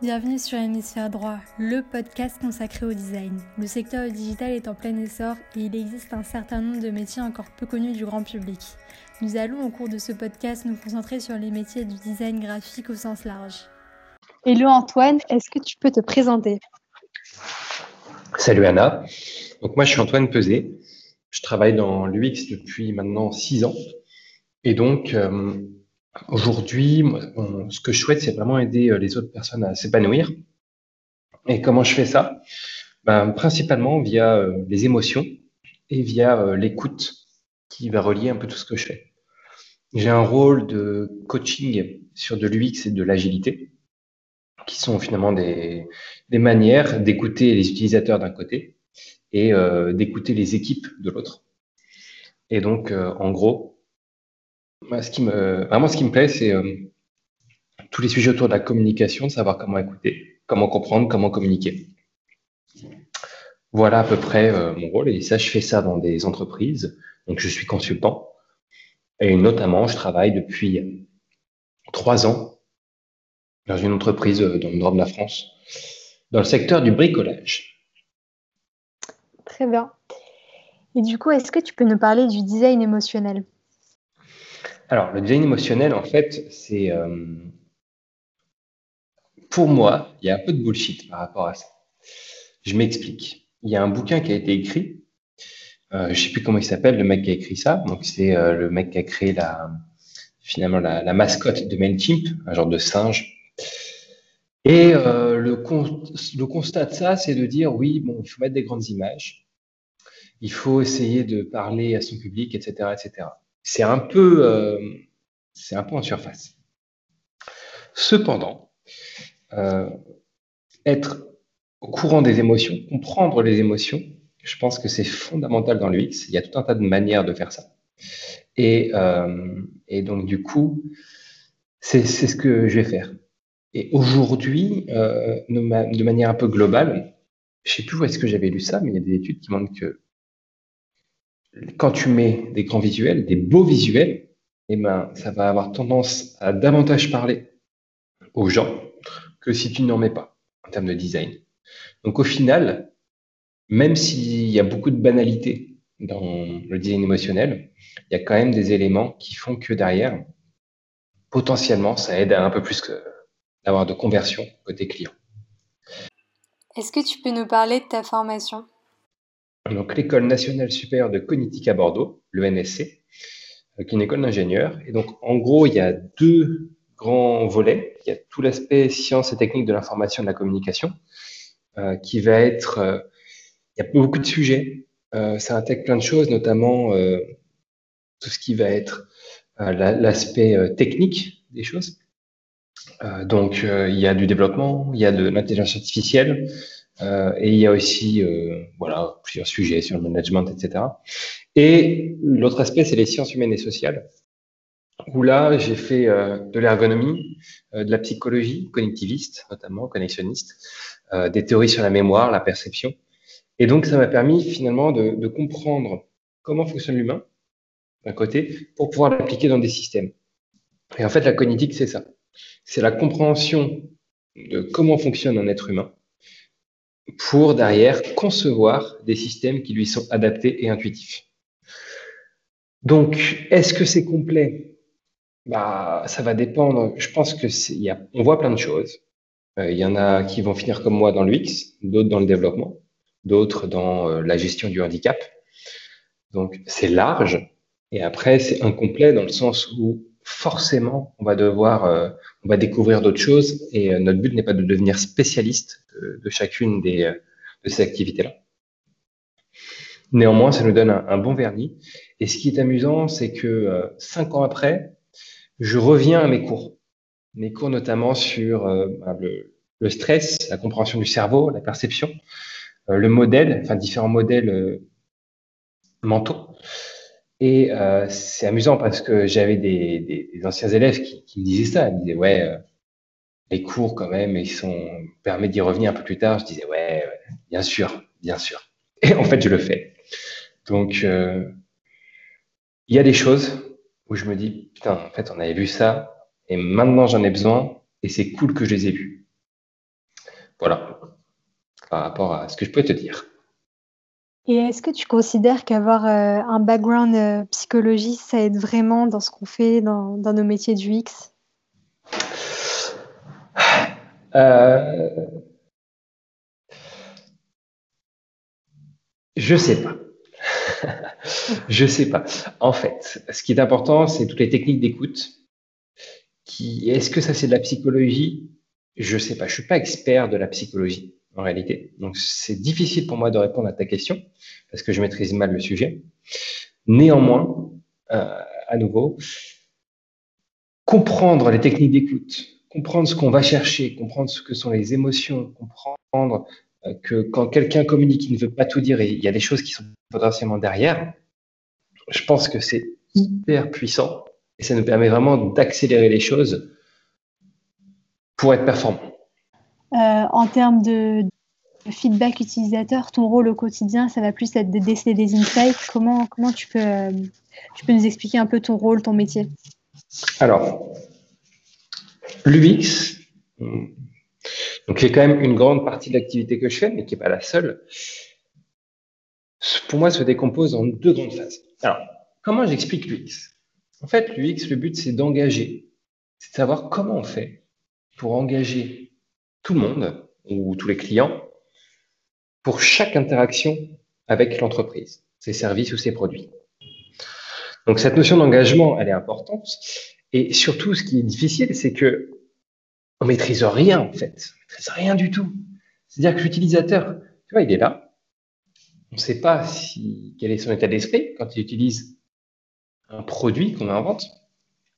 Bienvenue sur Hémisphère Droit, le podcast consacré au design. Le secteur digital est en plein essor et il existe un certain nombre de métiers encore peu connus du grand public. Nous allons au cours de ce podcast nous concentrer sur les métiers du design graphique au sens large. Hello Antoine, est-ce que tu peux te présenter? Salut Anna. Donc moi je suis Antoine Peset. Je travaille dans l'UX depuis maintenant six ans. Et donc euh, Aujourd'hui, ce que je souhaite, c'est vraiment aider euh, les autres personnes à s'épanouir. Et comment je fais ça? Ben, Principalement via euh, les émotions et via euh, l'écoute qui va relier un peu tout ce que je fais. J'ai un rôle de coaching sur de l'UX et de l'agilité, qui sont finalement des, des manières d'écouter les utilisateurs d'un côté et d'écouter les équipes de l'autre. Et donc, en gros, ce qui me, vraiment, ce qui me plaît, c'est euh, tous les sujets autour de la communication, de savoir comment écouter, comment comprendre, comment communiquer. Voilà à peu près euh, mon rôle. Et ça, je fais ça dans des entreprises. Donc, je suis consultant. Et notamment, je travaille depuis trois ans dans une entreprise euh, dans le nord de la France, dans le secteur du bricolage. Très bien. Et du coup, est-ce que tu peux nous parler du design émotionnel? Alors, le design émotionnel, en fait, c'est. Euh, pour moi, il y a un peu de bullshit par rapport à ça. Je m'explique. Il y a un bouquin qui a été écrit. Euh, je ne sais plus comment il s'appelle, le mec qui a écrit ça. Donc, c'est euh, le mec qui a créé la, finalement la, mascotte de MailChimp, un genre de singe. Et le, le constat de ça, c'est de dire oui, bon, il faut mettre des grandes images, il faut essayer de parler à son public, etc., etc c'est un peu, euh, c'est un peu en surface. Cependant, euh, être au courant des émotions, comprendre les émotions, je pense que c'est fondamental dans l'UX. Il y a tout un tas de manières de faire ça. Et, euh, donc, du coup, c'est ce que je vais faire. Et aujourd'hui, de, de, manière un peu globale, je sais plus où est-ce que j'avais lu ça, mais il y a des études qui montrent que quand tu mets des grands visuels, des beaux visuels, eh ben, ça va avoir tendance à davantage parler aux gens que si tu n'en mets pas en termes de design. Donc au final, même s'il y a beaucoup de banalité dans le design émotionnel, il y a quand même des éléments qui font que derrière, potentiellement, ça aide à un peu plus d'avoir de conversion côté client. Est-ce que tu peux nous parler de ta formation? Donc l'École nationale supérieure de cognitique à Bordeaux, le NSC, euh, qui est une école d'ingénieurs. Et donc, en gros, il y a deux grands volets. Il y a tout l'aspect sciences et techniques de l'information et de la communication, euh, qui va être... Euh, il y a beaucoup de sujets. ça intègre plein de choses, notamment tout ce qui va être l'aspect technique des choses. donc, il y a du développement, il y a de l'intelligence artificielle, euh, et il y a aussi euh, voilà, plusieurs sujets sur le management, etc. Et l'autre aspect, c'est les sciences humaines et sociales, où là, j'ai fait euh, de l'ergonomie, euh, de la psychologie cognitiviste, notamment connexionniste, euh, des théories sur la mémoire, la perception. Et donc, ça m'a permis finalement de, de comprendre comment fonctionne l'humain, d'un côté, pour pouvoir l'appliquer dans des systèmes. Et en fait, la cognitique, c'est ça. C'est la compréhension de comment fonctionne un être humain pour derrière concevoir des systèmes qui lui sont adaptés et intuitifs. Donc, est-ce que c'est complet? Bah, Ça va dépendre. Je pense que on voit plein de choses. Euh, il y en a qui vont finir comme moi dans l'UX, d'autres dans le développement, d'autres dans euh, la gestion du handicap. Donc, c'est large. Et après, c'est incomplet dans le sens où forcément, on va devoir, euh, on va découvrir d'autres choses et euh, notre but n'est pas de devenir spécialiste de, chacune des, euh, de ces activités-là. Néanmoins, ça nous donne un, bon vernis. Et ce qui est amusant, c'est que cinq ans après, je reviens à mes cours. Mes cours notamment sur ben, le, le, stress, la compréhension du cerveau, la perception, le modèle, enfin différents modèles mentaux. Et euh, c'est amusant parce que j'avais des, des, des, anciens élèves qui, qui, me disaient ça. Ils me disaient, ouais, euh, les cours quand même, ils sont permet d'y revenir un peu plus tard. Je disais, ouais, bien sûr, bien sûr. Et en fait, je le fais. Donc, euh, il y a des choses où je me dis, putain, en fait, on avait vu ça, et maintenant j'en ai besoin, et c'est cool que je les ai vus. Voilà, par rapport à ce que je peux te dire. Et est-ce que tu considères qu'avoir euh, un background euh, psychologie, ça aide vraiment dans ce qu'on fait dans, nos métiers du X? Euh... Je sais pas. je sais pas. En fait, ce qui est important, c'est toutes les techniques d'écoute. Qui, est-ce que ça c'est de la psychologie? Je sais pas. Je suis pas expert de la psychologie en réalité. Donc c'est difficile pour moi de répondre à ta question parce que je maîtrise mal le sujet. Néanmoins, euh, à nouveau, comprendre les techniques d'écoute, comprendre ce qu'on va chercher, comprendre ce que sont les émotions, comprendre euh, que quand quelqu'un communique, il ne veut pas tout dire et il y a des choses qui sont potentiellement derrière, je pense que c'est hyper puissant et ça nous permet vraiment d'accélérer les choses pour être performant. Euh, en termes de, feedback utilisateur, ton rôle au quotidien, ça va plus être de déceler des insights. Comment, comment tu, peux, euh, tu peux nous expliquer un peu ton rôle, ton métier? Alors, l'UX, donc c'est quand même une grande partie de l'activité que je fais, mais qui n'est pas la seule. Pour moi, se décompose en deux grandes phases. Alors, comment j'explique l'UX En fait, l'UX, le but, c'est d'engager, c'est de savoir comment on fait pour engager tout le monde ou tous les clients pour chaque interaction avec l'entreprise, ses services ou ses produits. Donc cette notion d'engagement, elle est importante. Et surtout, ce qui est difficile, c'est que on maîtrise rien en fait, on maîtrise rien du tout. C'est-à-dire que l'utilisateur, tu vois, il est là. On ne sait pas si, quel est son état d'esprit quand il utilise un produit qu'on invente.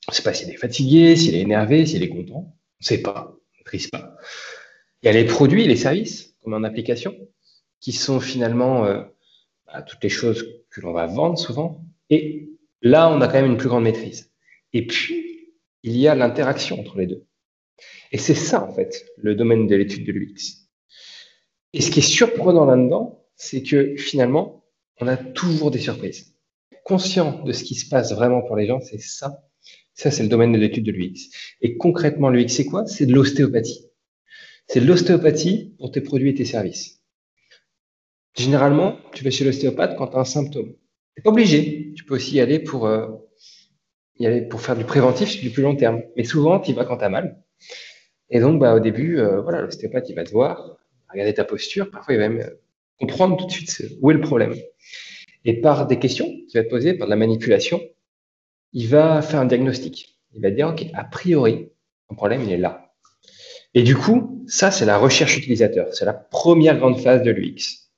On ne sait pas s'il est fatigué, s'il est énervé, s'il est content. On ne sait pas, on ne maîtrise pas. Il y a les produits, les services, comme en application, qui sont finalement euh, bah, toutes les choses que l'on va vendre souvent. Et là, on a quand même une plus grande maîtrise. Et puis, il y a l'interaction entre les deux. Et c'est ça, en fait, le domaine de l'étude de l'UX. Et ce qui est surprenant là-dedans, c'est que finalement, on a toujours des surprises. Conscient de ce qui se passe vraiment pour les gens, c'est ça. Ça, c'est le domaine de l'étude de l'UX. Et concrètement, l'UX, c'est quoi? C'est de l'ostéopathie. C'est l'ostéopathie pour tes produits et tes services. Généralement, tu vas chez l'ostéopathe quand tu as un symptôme. Tu n'es pas obligé. Tu peux aussi y aller pour, euh, y aller pour faire du préventif du plus long terme. Mais souvent, tu y vas quand tu as mal. Et donc, bah, au début, euh, voilà, l'ostéopathe, il va te voir, regarder ta posture. Parfois, il va même euh, comprendre tout de suite où est le problème. Et par des questions qu'il va te poser, par de la manipulation, il va faire un diagnostic. Il va dire, OK, a priori, ton problème, il est là. Et du coup, ça, c'est la recherche utilisateur. C'est la première grande phase de l'UX.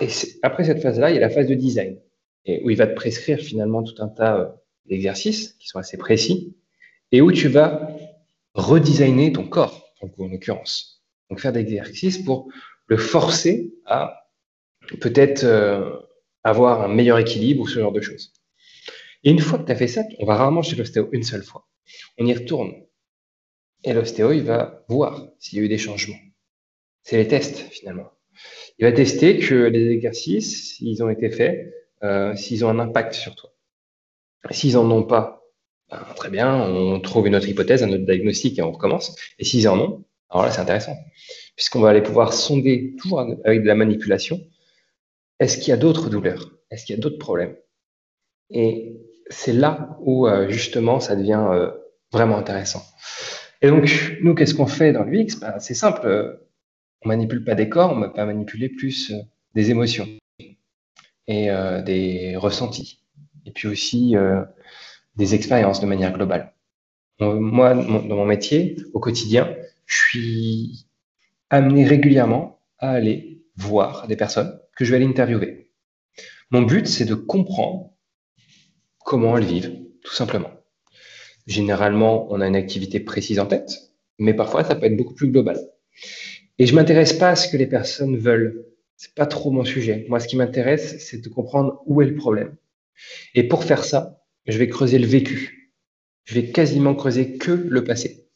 Et après cette phase-là, il y a la phase de design, où il va te prescrire finalement tout un tas euh, d'exercices qui sont assez précis, et où tu vas redesigner ton corps, en l'occurrence. Donc faire des exercices pour le forcer à peut-être euh, avoir un meilleur équilibre ou ce genre de choses. Et une fois que tu as fait ça, on va rarement chez l'ostéo une seule fois. On y retourne et l'ostéo, il va voir s'il y a eu des changements. C'est les tests, finalement. Il va tester que les exercices, s'ils ont été faits, euh, s'ils ont un impact sur toi. S'ils n'en ont pas, ben, très bien, on trouve une autre hypothèse, un autre diagnostic et on recommence. Et s'ils en ont, alors là, c'est intéressant, puisqu'on va aller pouvoir sonder, toujours avec de la manipulation, est-ce qu'il y a d'autres douleurs? Est-ce qu'il y a d'autres problèmes? Et c'est là où, euh, justement, ça devient euh, vraiment intéressant. Et donc, nous, qu'est-ce qu'on fait dans l'UX ben, C'est simple, euh, on manipule pas des corps, on va pas manipuler plus euh, des émotions et euh, des ressentis, et puis aussi des expériences de manière globale. Moi, dans mon métier, au quotidien, je suis amené régulièrement à aller voir des personnes que je vais aller interviewer. Mon but, c'est de comprendre comment elles vivent, tout simplement. Généralement, on a une activité précise en tête, mais parfois, ça peut être beaucoup plus global. Et je m'intéresse pas à ce que les personnes veulent. C'est pas trop mon sujet. Moi, ce qui m'intéresse, c'est de comprendre où est le problème. Et pour faire ça, je vais creuser le vécu. Je vais quasiment creuser que le passé.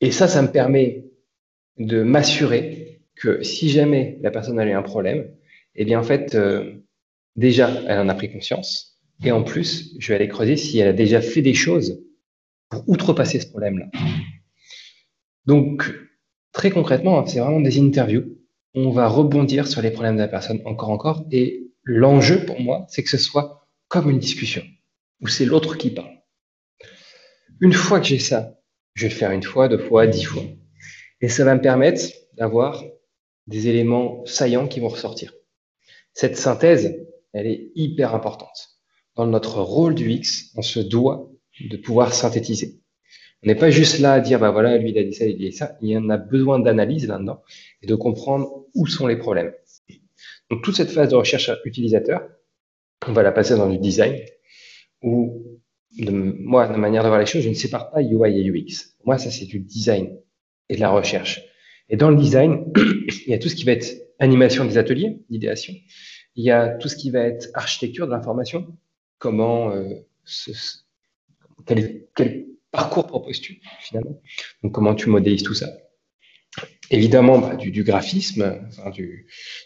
Et ça, ça me permet de m'assurer que si jamais la personne a eu un problème, eh bien, en fait, euh, déjà, elle en a pris conscience et en plus, je vais aller creuser si elle a déjà fait des choses pour outrepasser ce problème-là. Donc, très concrètement, c'est vraiment des interviews. On va rebondir sur les problèmes de la personne encore, encore. Et l'enjeu pour moi, c'est que ce soit comme une discussion, où c'est l'autre qui parle. Une fois que j'ai ça, je vais le faire une fois, deux fois, dix fois. Et ça va me permettre d'avoir des éléments saillants qui vont ressortir. Cette synthèse, elle est hyper importante. Dans notre rôle du X, on se doit de pouvoir synthétiser. On n'est pas juste là à dire, bah voilà, lui il a dit ça, il a dit ça. Il y en a besoin d'analyse là-dedans et de comprendre où sont les problèmes. Donc toute cette phase de recherche utilisateur, on va la passer dans du design où de, moi, de manière de voir les choses, je ne sépare pas UI et UX. Moi, ça c'est du design et de la recherche. Et dans le design, il y a tout ce qui va être animation des ateliers, d'idéation. Il y a tout ce qui va être architecture de l'information. Comment, euh, quel, parcours proposes-tu finalement comment tu modélises tout ça Évidemment, bah, du, graphisme,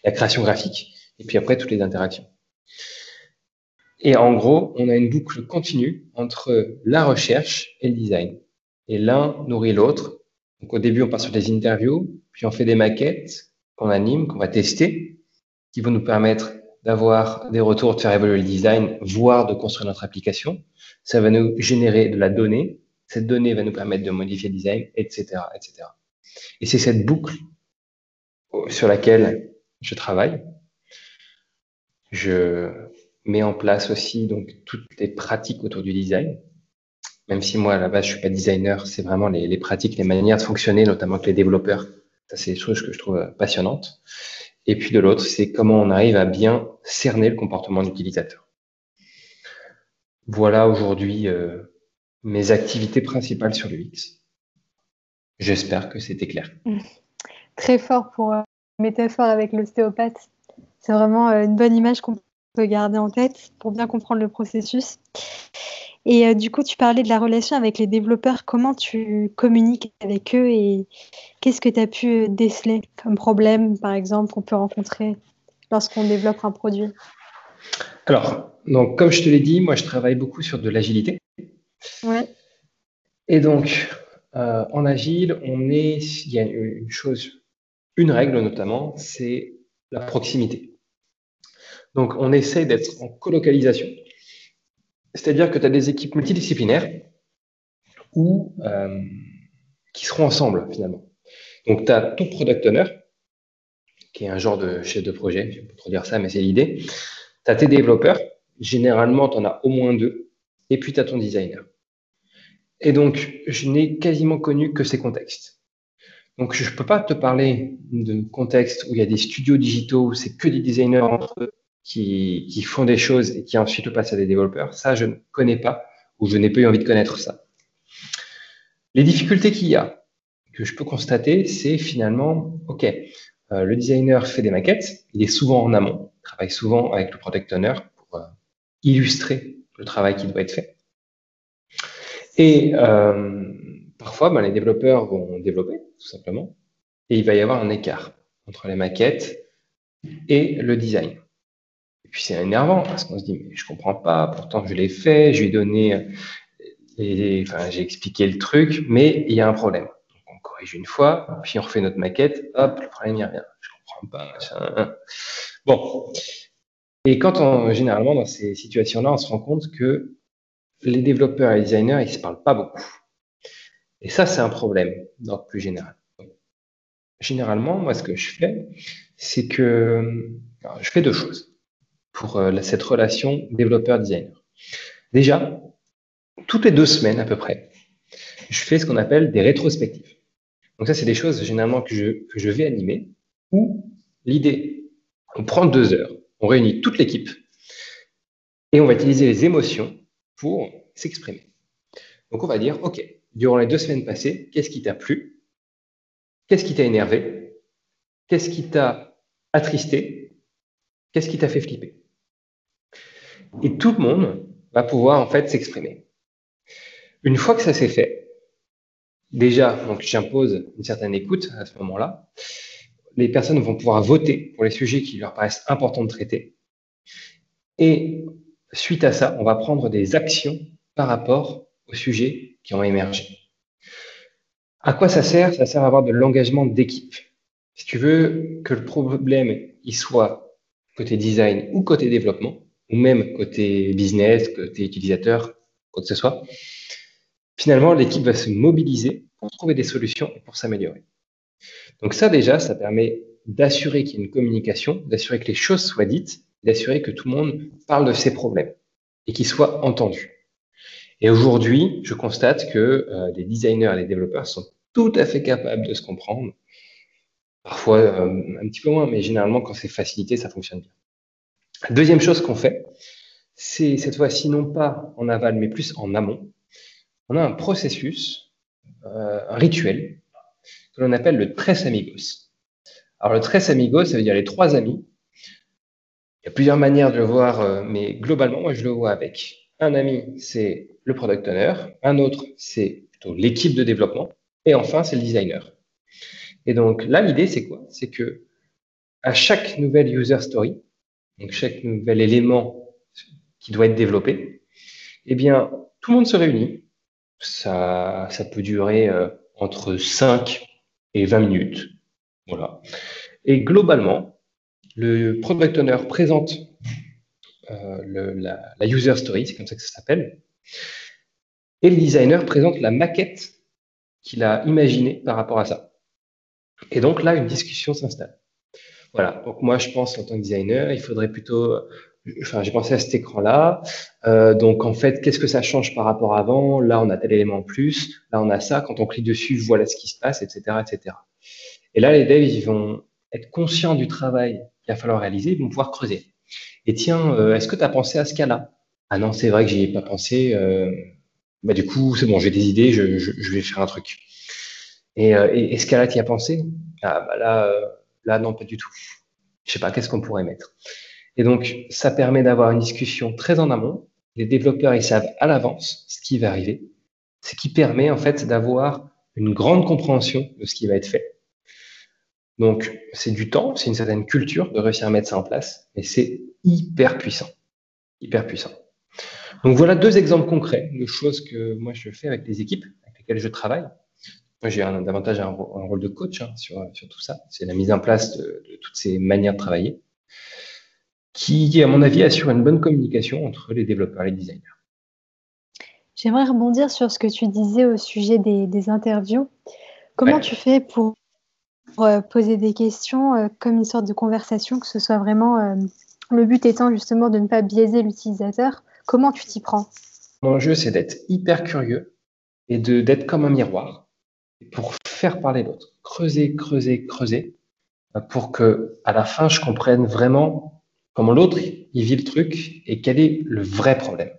la création graphique, et puis après toutes les interactions. Et en gros, on a une boucle continue entre la recherche et le design. Et l'un nourrit l'autre. Donc au début, on passe sur des interviews, puis on fait des maquettes qu'on anime, qu'on va tester, qui vont nous permettre d'avoir des retours, de faire évoluer le design, voire de construire notre application. Ça va nous générer de la donnée. Cette donnée va nous permettre de modifier le design, etc., etc. Et c'est cette boucle sur laquelle je travaille. Je met en place aussi donc toutes les pratiques autour du design. Même si moi à la base je suis pas designer, c'est vraiment les, les, pratiques, les manières de fonctionner, notamment avec les développeurs. Ça c'est des choses que je trouve passionnantes. Et puis de l'autre, c'est comment on arrive à bien cerner le comportement de l'utilisateur. Voilà aujourd'hui euh, mes activités principales sur l'UX. J'espère que c'était clair. Très fort pour euh, métaphore avec l'ostéopathe. C'est vraiment euh, une bonne image qu'on garder en tête pour bien comprendre le processus. Et euh, du coup, tu parlais de la relation avec les développeurs. Comment tu communiques avec eux et qu'est-ce que tu as pu euh, déceler comme problème, par exemple, qu'on peut rencontrer lorsqu'on développe un produit? Alors, donc, comme je te l'ai dit, moi, je travaille beaucoup sur de l'agilité. Ouais. Et donc, euh, en agile, on est, il y a une chose, une règle notamment, c'est la proximité. Donc, on essaie d'être en colocalisation. C'est-à-dire que tu as des équipes multidisciplinaires euh, qui seront ensemble finalement. Donc, tu as ton product owner, qui est un genre de chef de projet, je ne peux pas trop dire ça, mais c'est l'idée. Tu as tes développeurs, généralement, tu en as au moins deux, et puis tu as ton designer. Et donc, je n'ai quasiment connu que ces contextes. Donc, je ne peux pas te parler de contextes où il y a des studios digitaux, où c'est que des designers entre eux, qui, qui, font des choses et qui ensuite passent à des développeurs. Ça, je ne connais pas ou je n'ai pas eu envie de connaître ça. Les difficultés qu'il y a, que je peux constater, c'est finalement, OK, euh, le designer fait des maquettes, il est souvent en amont, il travaille souvent avec le product owner pour euh, illustrer le travail qui doit être fait. Et euh, parfois, ben, les développeurs vont développer, tout simplement, et il va y avoir un écart entre les maquettes et le design. Et puis c'est énervant parce qu'on se dit, mais je comprends pas, pourtant je l'ai fait, je lui ai donné, les, enfin, j'ai expliqué le truc, mais il y a un problème. Donc, on corrige une fois, puis on refait notre maquette, hop, le problème, a rien. Je comprends pas, machin. Bon. Et quand on, généralement, dans ces situations-là, on se rend compte que les développeurs et les designers, ils se parlent pas beaucoup. Et ça, c'est un problème, donc plus général. Généralement, moi, ce que je fais, c'est que je fais deux choses pour euh, cette relation développeur-designer. Déjà, toutes les deux semaines à peu près, je fais ce qu'on appelle des rétrospectives. Donc ça, c'est des choses généralement que je, que je vais animer, où l'idée, on prend deux heures, on réunit toute l'équipe, et on va utiliser les émotions pour s'exprimer. Donc on va dire, OK, durant les deux semaines passées, qu'est-ce qui t'a plu? Qu'est-ce qui t'a énervé? Qu'est-ce qui t'a attristé? Qu'est-ce qui t'a fait flipper? Et tout le monde va pouvoir en fait s'exprimer. Une fois que ça s'est fait, déjà, donc j'impose une certaine écoute à ce moment-là. Les personnes vont pouvoir voter pour les sujets qui leur paraissent importants de traiter. Et suite à ça, on va prendre des actions par rapport aux sujets qui ont émergé. À quoi ça sert? Ça sert à avoir de l'engagement d'équipe. Si tu veux que le problème il soit côté design ou côté développement, ou même côté business, côté utilisateur, quoi que ce soit, finalement, l'équipe va se mobiliser pour trouver des solutions et pour s'améliorer. Donc ça déjà, ça permet d'assurer qu'il y ait une communication, d'assurer que les choses soient dites, d'assurer que tout le monde parle de ses problèmes et qu'ils soient entendus. Et aujourd'hui, je constate que euh, les designers et les développeurs sont tout à fait capables de se comprendre. Parfois euh, un petit peu moins, mais généralement quand c'est facilité, ça fonctionne bien. Deuxième chose qu'on fait, c'est cette fois-ci non pas en aval, mais plus en amont. On a un processus, euh, un rituel que l'on appelle le tres amigos. Alors le tres amigos, ça veut dire les trois amis. Il y a plusieurs manières de le voir, euh, mais globalement, moi je le vois avec un ami, c'est le product owner, un autre, c'est plutôt l'équipe de développement, et enfin, c'est le designer. Et donc là, l'idée, c'est quoi? C'est que à chaque nouvelle user story, donc chaque nouvel élément qui doit être développé, eh bien, tout le monde se réunit. Ça, ça peut durer euh, entre 5 et 20 minutes. Voilà. Et globalement, le product owner présente euh, la, user story, c'est comme ça que ça s'appelle, et le designer présente la maquette qu'il a imaginée par rapport à ça. Et donc là, une discussion s'installe. Voilà. Donc moi, je pense en tant que designer, il faudrait plutôt enfin, j'ai pensé à cet écran-là. Euh, donc, en fait, qu'est-ce que ça change par rapport à avant? Là, on a tel élément en plus. Là, on a ça. Quand on clique dessus, voilà ce qui se passe, etc., etc. Et là, les devs, ils vont être conscients du travail qu'il va falloir réaliser. Ils vont pouvoir creuser. Et tiens, euh, est-ce que tu as pensé à ce cas-là? Ah non, c'est vrai que j'y ai pas pensé. Euh, bah, du coup, c'est bon, j'ai des idées, je, je, je, vais faire un truc. Et, et, et ce cas-là, tu y as pensé? Ah, bah là, là, non, pas du tout. Je sais pas, qu'est-ce qu'on pourrait mettre? Et donc, ça permet d'avoir une discussion très en amont. Les développeurs, ils savent à l'avance ce qui va arriver. Ce qui permet, en fait, d'avoir une grande compréhension de ce qui va être fait. Donc, c'est du temps, c'est une certaine culture de réussir à mettre ça en place, mais c'est hyper puissant. Hyper puissant. Donc, voilà deux exemples concrets de choses que moi je fais avec les équipes avec lesquelles je travaille. Moi, j'ai un, davantage un, un, rôle de coach hein, sur, sur tout ça. C'est la mise en place de, de toutes ces manières de travailler qui, à mon avis, assure une bonne communication entre les développeurs et les designers. J'aimerais rebondir sur ce que tu disais au sujet des, des interviews. Comment ouais. tu fais pour, pour euh, poser des questions euh, comme une sorte de conversation, que ce soit vraiment euh, le but étant justement de ne pas biaiser l'utilisateur? Comment tu t'y prends? Mon jeu, c'est d'être hyper curieux et d'être comme un miroir pour faire parler l'autre, creuser, creuser, creuser, pour que à la fin, je comprenne vraiment comment l'autre vit le truc et quel est le vrai problème.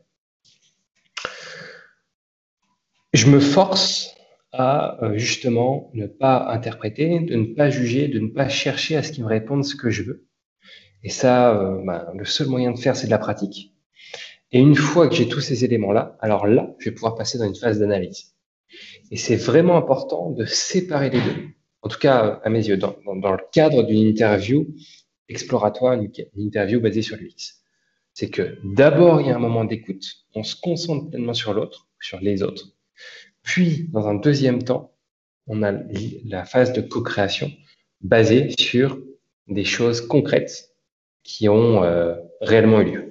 Je me force à euh, justement ne pas interpréter, de ne pas juger, de ne pas chercher à ce qu'il me réponde ce que je veux. Et ça, euh, ben, le seul moyen de faire, c'est de la pratique. Et une fois que j'ai tous ces éléments-là, alors là, je vais pouvoir passer dans une phase d'analyse. Et c'est vraiment important de séparer les deux. En tout cas, à mes yeux, dans, le cadre d'une interview, exploratoire, une, interview basée sur l'UX. C'est que d'abord, il y a un moment d'écoute, on se concentre pleinement sur l'autre, sur les autres. Puis, dans un deuxième temps, on a la phase de co-création basée sur des choses concrètes qui ont euh, réellement eu lieu.